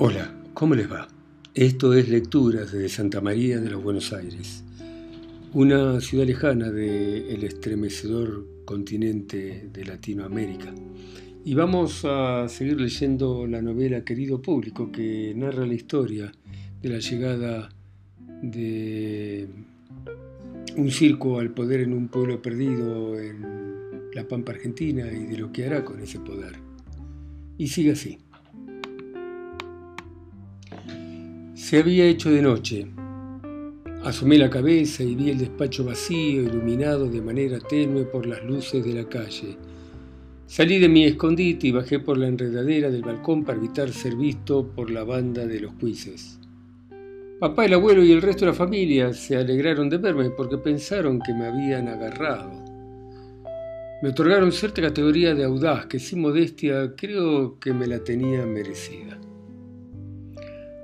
Hola, ¿cómo les va? Esto es Lecturas de Santa María de los Buenos Aires, una ciudad lejana del estremecedor continente de Latinoamérica. Y vamos a seguir leyendo la novela Querido Público, que narra la historia de la llegada de un circo al poder en un pueblo perdido en la Pampa Argentina y de lo que hará con ese poder. Y sigue así. Se había hecho de noche. Asomé la cabeza y vi el despacho vacío, iluminado de manera tenue por las luces de la calle. Salí de mi escondite y bajé por la enredadera del balcón para evitar ser visto por la banda de los cuises. Papá, el abuelo y el resto de la familia se alegraron de verme porque pensaron que me habían agarrado. Me otorgaron cierta categoría de audaz que sin modestia creo que me la tenía merecida.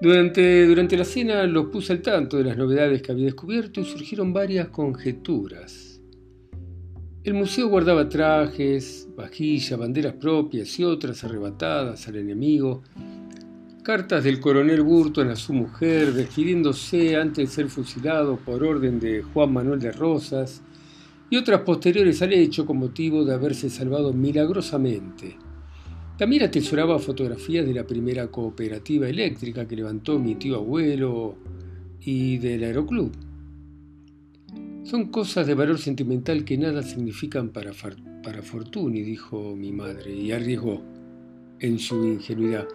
Durante, durante la cena los puse al tanto de las novedades que había descubierto y surgieron varias conjeturas. El museo guardaba trajes, vajillas, banderas propias y otras arrebatadas al enemigo, cartas del coronel Burton a su mujer despidiéndose antes de ser fusilado por orden de Juan Manuel de Rosas y otras posteriores al hecho con motivo de haberse salvado milagrosamente. También atesoraba fotografías de la primera cooperativa eléctrica que levantó mi tío abuelo y del aeroclub. Son cosas de valor sentimental que nada significan para, para Fortuny, dijo mi madre, y arriesgó, en su ingenuidad,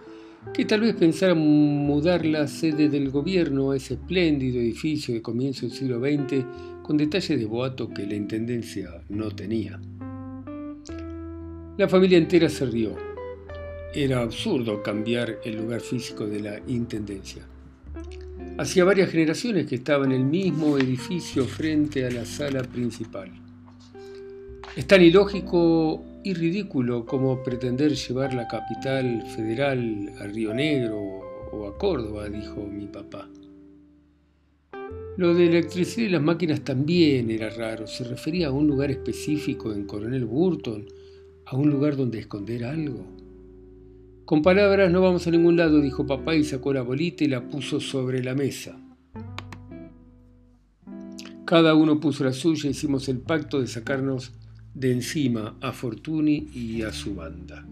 que tal vez pensara mudar la sede del gobierno a ese espléndido edificio de comienzo del siglo XX con detalles de boato que la intendencia no tenía. La familia entera se rió. Era absurdo cambiar el lugar físico de la Intendencia. Hacía varias generaciones que estaba en el mismo edificio frente a la sala principal. Es tan ilógico y ridículo como pretender llevar la capital federal a Río Negro o a Córdoba, dijo mi papá. Lo de electricidad y las máquinas también era raro. Se refería a un lugar específico en Coronel Burton, a un lugar donde esconder algo. Con palabras no vamos a ningún lado, dijo papá y sacó la bolita y la puso sobre la mesa. Cada uno puso la suya, hicimos el pacto de sacarnos de encima a Fortuny y a su banda.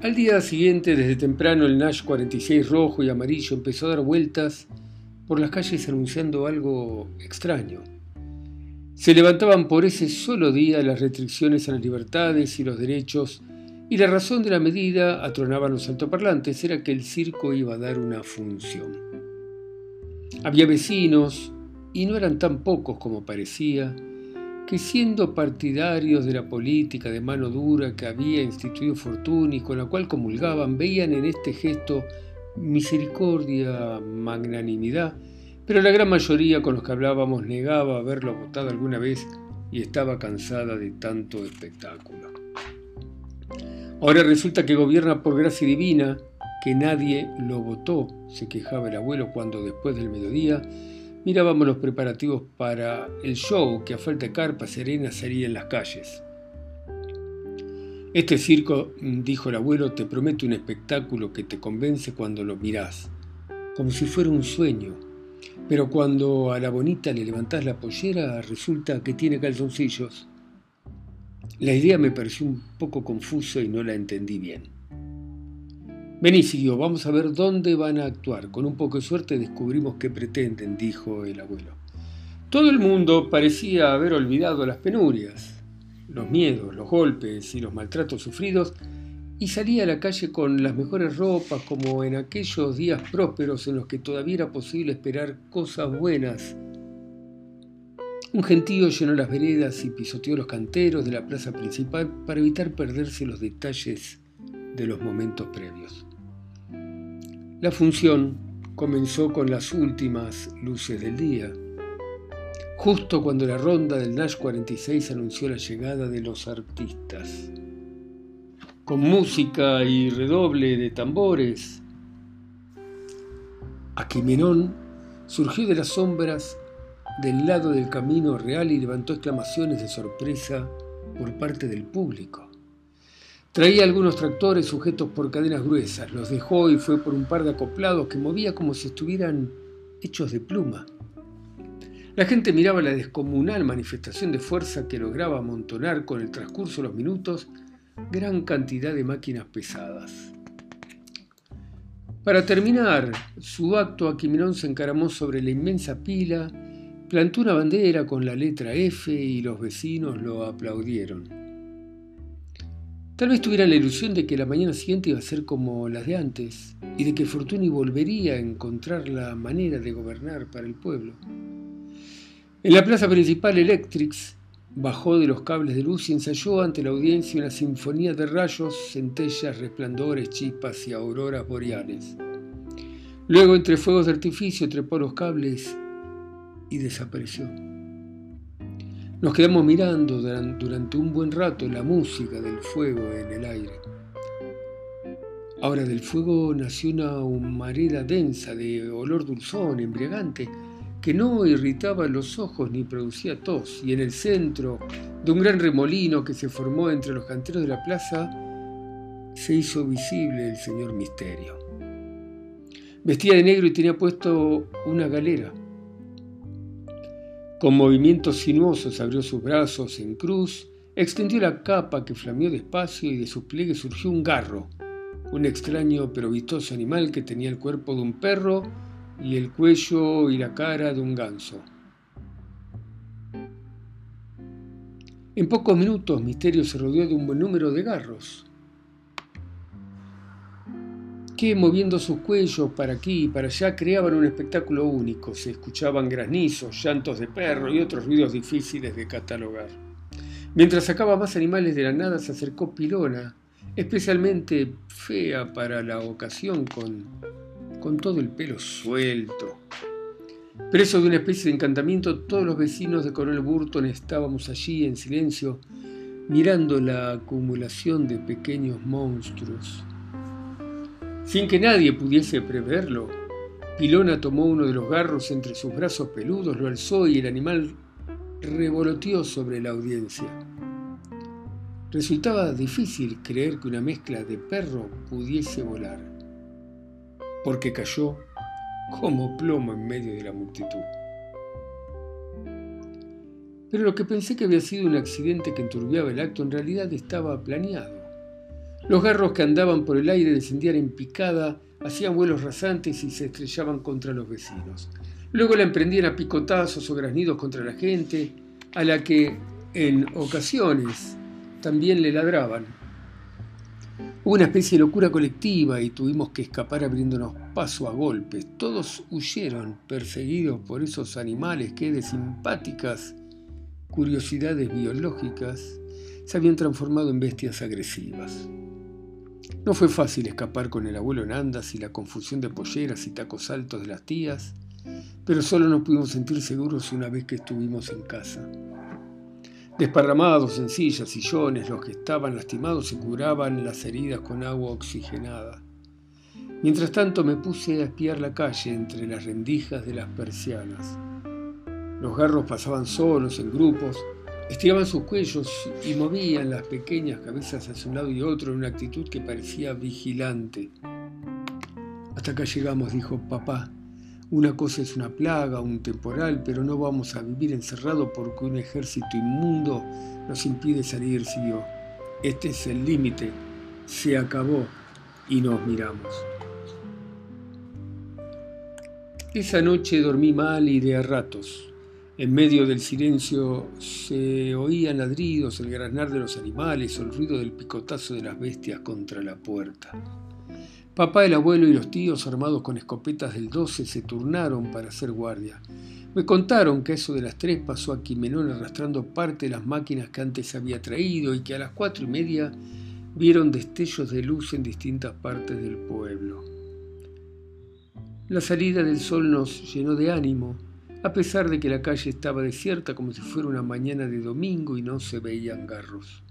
Al día siguiente, desde temprano, el Nash 46 rojo y amarillo empezó a dar vueltas por las calles anunciando algo extraño. Se levantaban por ese solo día las restricciones a las libertades y los derechos, y la razón de la medida, atronaban los altoparlantes, era que el circo iba a dar una función. Había vecinos, y no eran tan pocos como parecía, que siendo partidarios de la política de mano dura que había instituido Fortuny, con la cual comulgaban, veían en este gesto misericordia, magnanimidad, pero la gran mayoría con los que hablábamos negaba haberlo votado alguna vez y estaba cansada de tanto espectáculo. Ahora resulta que gobierna por gracia divina, que nadie lo votó, se quejaba el abuelo cuando después del mediodía mirábamos los preparativos para el show que a falta de carpa serena sería en las calles. Este circo, dijo el abuelo, te promete un espectáculo que te convence cuando lo mirás, como si fuera un sueño pero cuando a la bonita le levantás la pollera, resulta que tiene calzoncillos. La idea me pareció un poco confusa y no la entendí bien. Vení, siguió, vamos a ver dónde van a actuar. Con un poco de suerte descubrimos qué pretenden, dijo el abuelo. Todo el mundo parecía haber olvidado las penurias, los miedos, los golpes y los maltratos sufridos y salía a la calle con las mejores ropas como en aquellos días prósperos en los que todavía era posible esperar cosas buenas. Un gentío llenó las veredas y pisoteó los canteros de la plaza principal para evitar perderse los detalles de los momentos previos. La función comenzó con las últimas luces del día, justo cuando la ronda del Nash 46 anunció la llegada de los artistas con música y redoble de tambores. Aquimenón surgió de las sombras del lado del camino real y levantó exclamaciones de sorpresa por parte del público. Traía algunos tractores sujetos por cadenas gruesas, los dejó y fue por un par de acoplados que movía como si estuvieran hechos de pluma. La gente miraba la descomunal manifestación de fuerza que lograba amontonar con el transcurso de los minutos gran cantidad de máquinas pesadas. Para terminar su acto, Aquiminon se encaramó sobre la inmensa pila, plantó una bandera con la letra F y los vecinos lo aplaudieron. Tal vez tuvieran la ilusión de que la mañana siguiente iba a ser como las de antes y de que Fortuny volvería a encontrar la manera de gobernar para el pueblo. En la plaza principal, Electrix bajó de los cables de luz y ensayó ante la audiencia una sinfonía de rayos, centellas, resplandores, chispas y auroras boreales. Luego, entre fuegos de artificio, trepó los cables y desapareció. Nos quedamos mirando durante un buen rato la música del fuego en el aire. Ahora del fuego nació una humareda densa de olor dulzón, embriagante, que no irritaba los ojos ni producía tos, y en el centro de un gran remolino que se formó entre los canteros de la plaza, se hizo visible el señor Misterio. Vestía de negro y tenía puesto una galera. Con movimientos sinuosos abrió sus brazos en cruz, extendió la capa que flameó despacio y de sus pliegues surgió un garro, un extraño pero vistoso animal que tenía el cuerpo de un perro y el cuello y la cara de un ganso. En pocos minutos Misterio se rodeó de un buen número de garros que moviendo sus cuellos para aquí y para allá creaban un espectáculo único. Se escuchaban granizos, llantos de perro y otros ruidos difíciles de catalogar. Mientras sacaba más animales de la nada, se acercó Pilona, especialmente fea para la ocasión, con, con todo el pelo suelto. Preso de una especie de encantamiento, todos los vecinos de Coronel Burton estábamos allí en silencio, mirando la acumulación de pequeños monstruos. Sin que nadie pudiese preverlo, Pilona tomó uno de los garros entre sus brazos peludos, lo alzó y el animal revoloteó sobre la audiencia. Resultaba difícil creer que una mezcla de perro pudiese volar, porque cayó como plomo en medio de la multitud. Pero lo que pensé que había sido un accidente que enturbiaba el acto en realidad estaba planeado. Los garros que andaban por el aire descendían en picada, hacían vuelos rasantes y se estrellaban contra los vecinos. Luego la emprendían a picotazos o graznidos contra la gente, a la que en ocasiones también le ladraban. Hubo una especie de locura colectiva y tuvimos que escapar abriéndonos paso a golpes. Todos huyeron, perseguidos por esos animales que de simpáticas curiosidades biológicas se habían transformado en bestias agresivas. No fue fácil escapar con el abuelo en andas y la confusión de polleras y tacos altos de las tías, pero solo nos pudimos sentir seguros una vez que estuvimos en casa. Desparramados en sillas, sillones, los que estaban lastimados se curaban las heridas con agua oxigenada. Mientras tanto me puse a espiar la calle entre las rendijas de las persianas. Los garros pasaban solos, en grupos, Estiraban sus cuellos y movían las pequeñas cabezas hacia un lado y otro en una actitud que parecía vigilante. Hasta acá llegamos, dijo papá. Una cosa es una plaga, un temporal, pero no vamos a vivir encerrados porque un ejército inmundo nos impide salir, siguió. Este es el límite. Se acabó y nos miramos. Esa noche dormí mal y de a ratos. En medio del silencio se oían ladridos, el graznar de los animales o el ruido del picotazo de las bestias contra la puerta. Papá, el abuelo y los tíos, armados con escopetas del 12, se turnaron para hacer guardia. Me contaron que eso de las tres pasó a Quimenón arrastrando parte de las máquinas que antes había traído y que a las cuatro y media vieron destellos de luz en distintas partes del pueblo. La salida del sol nos llenó de ánimo a pesar de que la calle estaba desierta como si fuera una mañana de domingo y no se veían garros.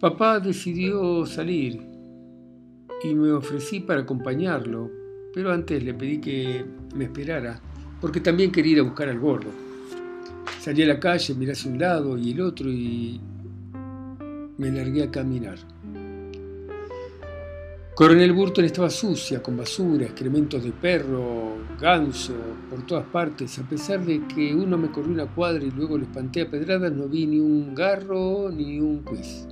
Papá decidió salir y me ofrecí para acompañarlo, pero antes le pedí que me esperara, porque también quería ir a buscar al gordo. Salí a la calle, miré hacia un lado y el otro y Me largué a caminar. Coronel Burton estaba sucia, con basura, excrementos de perro, ganso, por todas partes. A pesar de que uno me corrió una cuadra y luego le espanté a pedradas, no vi ni un garro ni un quiz.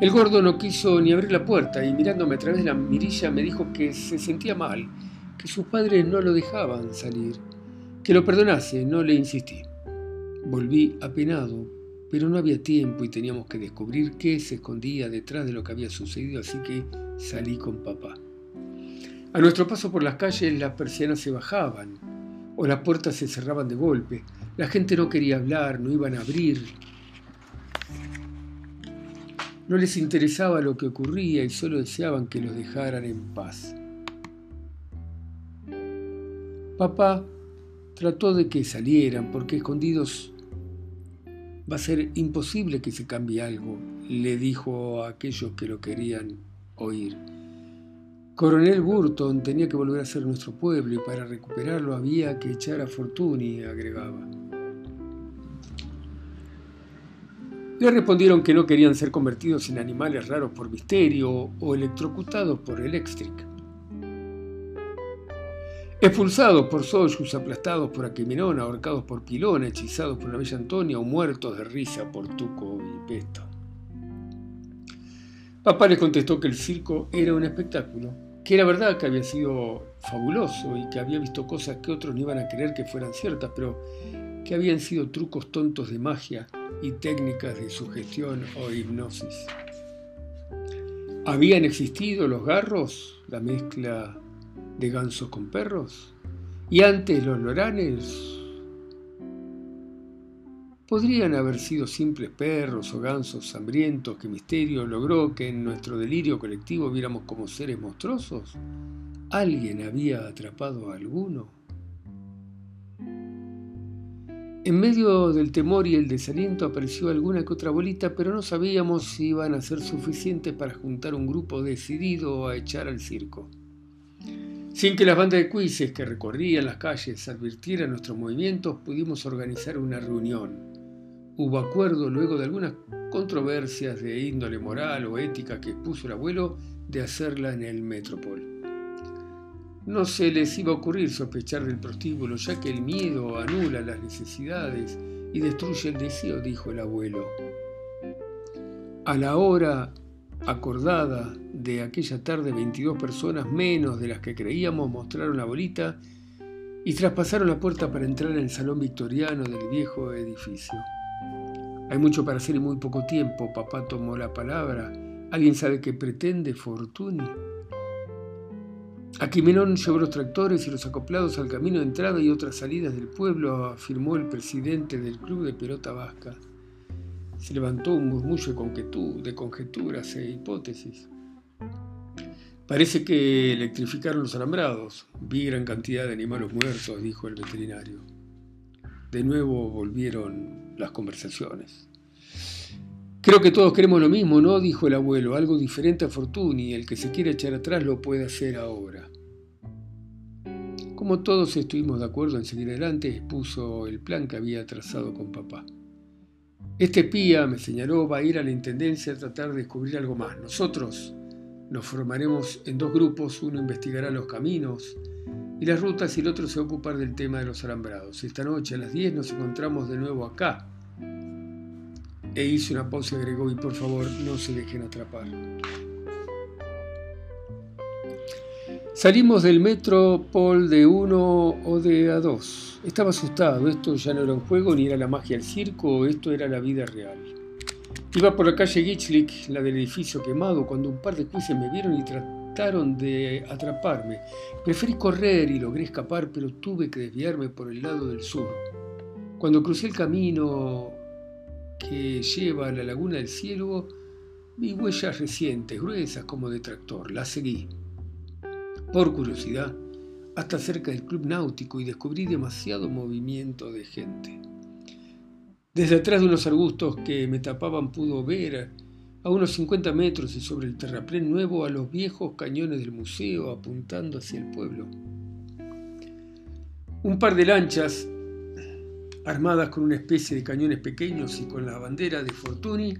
El gordo no quiso ni abrir la puerta y mirándome a través de la mirilla me dijo que se sentía mal, que sus padres no lo dejaban salir, que lo perdonase, no le insistí. Volví apenado, pero no había tiempo y teníamos que descubrir qué se escondía detrás de lo que había sucedido, así que salí con papá. A nuestro paso por las calles las persianas se bajaban o las puertas se cerraban de golpe. La gente no quería hablar, no iban a abrir. No les interesaba lo que ocurría y solo deseaban que los dejaran en paz. Papá trató de que salieran porque escondidos Va a ser imposible que se cambie algo, le dijo a aquellos que lo querían oír. Coronel Burton tenía que volver a ser nuestro pueblo y para recuperarlo había que echar a Fortuny, agregaba. Le respondieron que no querían ser convertidos en animales raros por misterio o electrocutados por Electric. Expulsados por Soyuz, aplastados por Aquimenón, ahorcados por Pilón, hechizados por la bella Antonia o muertos de risa por Tuco y Pesto. Papá les contestó que el circo era un espectáculo, que era verdad que había sido fabuloso y que había visto cosas que otros no iban a creer que fueran ciertas, pero que habían sido trucos tontos de magia y técnicas de sugestión o hipnosis. ¿Habían existido los garros, la mezcla de gansos con perros? ¿Y antes los loranes? ¿Podrían haber sido simples perros o gansos hambrientos que Misterio logró que en nuestro delirio colectivo viéramos como seres monstruosos? ¿Alguien había atrapado a alguno? En medio del temor y el desaliento apareció alguna que otra bolita, pero no sabíamos si iban a ser suficientes para juntar un grupo decidido a echar al circo. Sin que las bandas de cuises que recorrían las calles advirtieran nuestros movimientos, pudimos organizar una reunión. Hubo acuerdo luego de algunas controversias de índole moral o ética que expuso el abuelo de hacerla en el Metropol. No se les iba a ocurrir sospechar del prostíbulo, ya que el miedo anula las necesidades y destruye el deseo, dijo el abuelo. A la hora acordada de aquella tarde 22 personas menos de las que creíamos mostraron la bolita y traspasaron la puerta para entrar en el salón victoriano del viejo edificio. Hay mucho para hacer en muy poco tiempo, papá tomó la palabra. ¿Alguien sabe qué pretende Fortuny? Aquimenón llevó los tractores y los acoplados al camino de entrada y otras salidas del pueblo, afirmó el presidente del club de pelota vasca se levantó un murmullo de, de conjeturas e hipótesis. Parece que electrificaron los alambrados. Vi gran cantidad de animales muertos, dijo el veterinario. De nuevo volvieron las conversaciones. Creo que todos queremos lo mismo, ¿no? dijo el abuelo, algo diferente a Fortuny. El que se quiere echar atrás lo puede hacer ahora. Como todos estuvimos de acuerdo en seguir adelante, expuso el plan que había trazado con papá. Este pía, me señaló, va a ir a la Intendencia a tratar de descubrir algo más. Nosotros nos formaremos en dos grupos, uno investigará los caminos y las rutas y el otro se va a ocupar del tema de los alambrados. Esta noche a las 10 nos encontramos de nuevo acá. E hizo una pausa y agregó, y por favor no se dejen atrapar. Salimos del metro Paul de 1 o de A2. Estaba asustado, esto ya no era un juego ni era la magia del circo, esto era la vida real. Iba por la calle Gichlik, la del edificio quemado, cuando un par de jueces me vieron y trataron de atraparme. Preferí correr y logré escapar, pero tuve que desviarme por el lado del sur. Cuando crucé el camino que lleva a la laguna del cielo, vi huellas recientes, gruesas como de tractor. Las seguí por curiosidad, hasta cerca del club náutico y descubrí demasiado movimiento de gente. Desde atrás de unos arbustos que me tapaban pudo ver a unos 50 metros y sobre el terraplén nuevo a los viejos cañones del museo apuntando hacia el pueblo. Un par de lanchas armadas con una especie de cañones pequeños y con la bandera de Fortuny,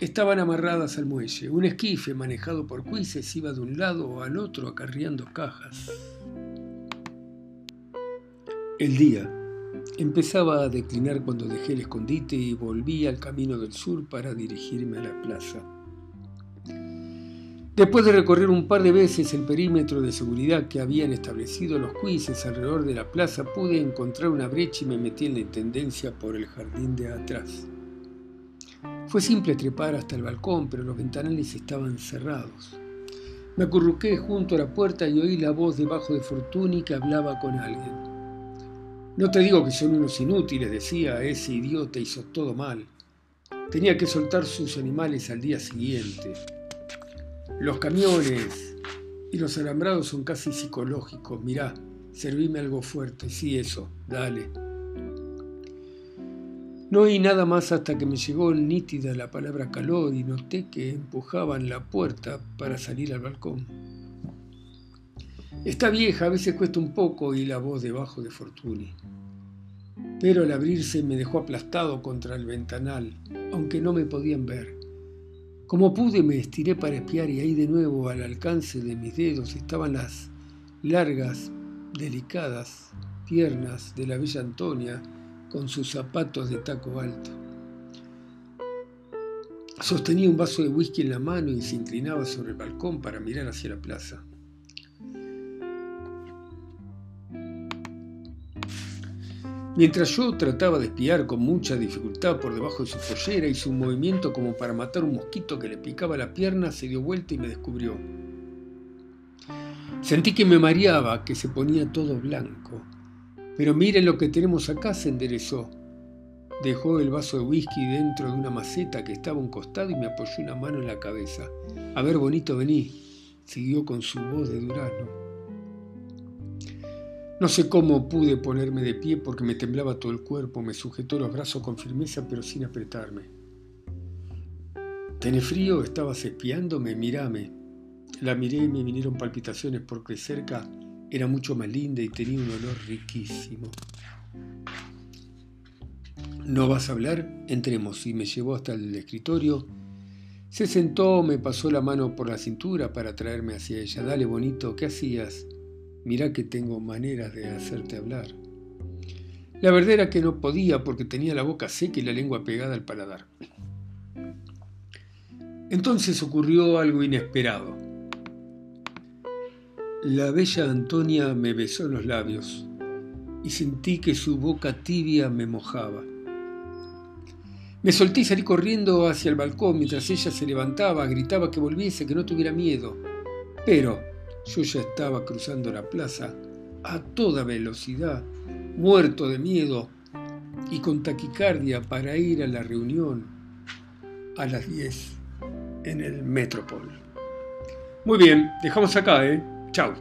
estaban amarradas al muelle. Un esquife manejado por cuises iba de un lado al otro acarreando cajas. El día empezaba a declinar cuando dejé el escondite y volví al camino del sur para dirigirme a la plaza. Después de recorrer un par de veces el perímetro de seguridad que habían establecido los cuises alrededor de la plaza, pude encontrar una brecha y me metí en la intendencia por el jardín de atrás. Fue simple trepar hasta el balcón, pero los ventanales estaban cerrados. Me acurruqué junto a la puerta y oí la voz debajo de Fortuny que hablaba con alguien. No te digo que son unos inútiles, decía, ese idiota hizo todo mal. Tenía que soltar sus animales al día siguiente. Los camiones y los alambrados son casi psicológicos. Mirá, servime algo fuerte. Sí, eso, dale. No oí nada más hasta que me llegó nítida la palabra calor y noté que empujaban la puerta para salir al balcón. Está vieja, a veces cuesta un poco y la voz debajo de Fortuny. Pero al abrirse me dejó aplastado contra el ventanal, aunque no me podían ver. Como pude me estiré para espiar y ahí de nuevo al alcance de mis dedos estaban las largas, delicadas piernas de la bella Antonia con sus zapatos de taco alto. Sostenía un vaso de whisky en la mano y se inclinaba sobre el balcón para mirar hacia la plaza. Mientras yo trataba de espiar con mucha dificultad por debajo de su pollera, hizo un movimiento como para matar un mosquito que le picaba la pierna, se dio vuelta y me descubrió. Sentí que me mareaba, que se ponía todo blanco. Pero miren lo que tenemos acá, se enderezó. Dejó el vaso de whisky dentro de una maceta que estaba a un costado y me apoyó una mano en la cabeza. A ver, bonito, vení. Siguió con su voz de durazno. No sé cómo pude ponerme de pie porque me temblaba todo el cuerpo, me sujetó los brazos con firmeza pero sin apretarme. ¿Tenés frío? ¿Estabas espiándome? Mírame. La miré y me vinieron palpitaciones porque cerca era mucho más linda y tenía un olor riquísimo. ¿No vas a hablar? Entremos. Y me llevó hasta el escritorio. Se sentó, me pasó la mano por la cintura para traerme hacia ella. Dale, bonito, ¿qué hacías? Mirá que tengo maneras de hacerte hablar. La verdad era que no podía porque tenía la boca seca y la lengua pegada al paladar. Entonces ocurrió algo inesperado. La bella Antonia me besó los labios y sentí que su boca tibia me mojaba. Me solté y salí corriendo hacia el balcón mientras ella se levantaba, gritaba que volviese, que no tuviera miedo. Pero yo ya estaba cruzando la plaza a toda velocidad, muerto de miedo y con taquicardia para ir a la reunión a las 10 en el Metropol. Muy bien, dejamos acá, ¿eh? Chao.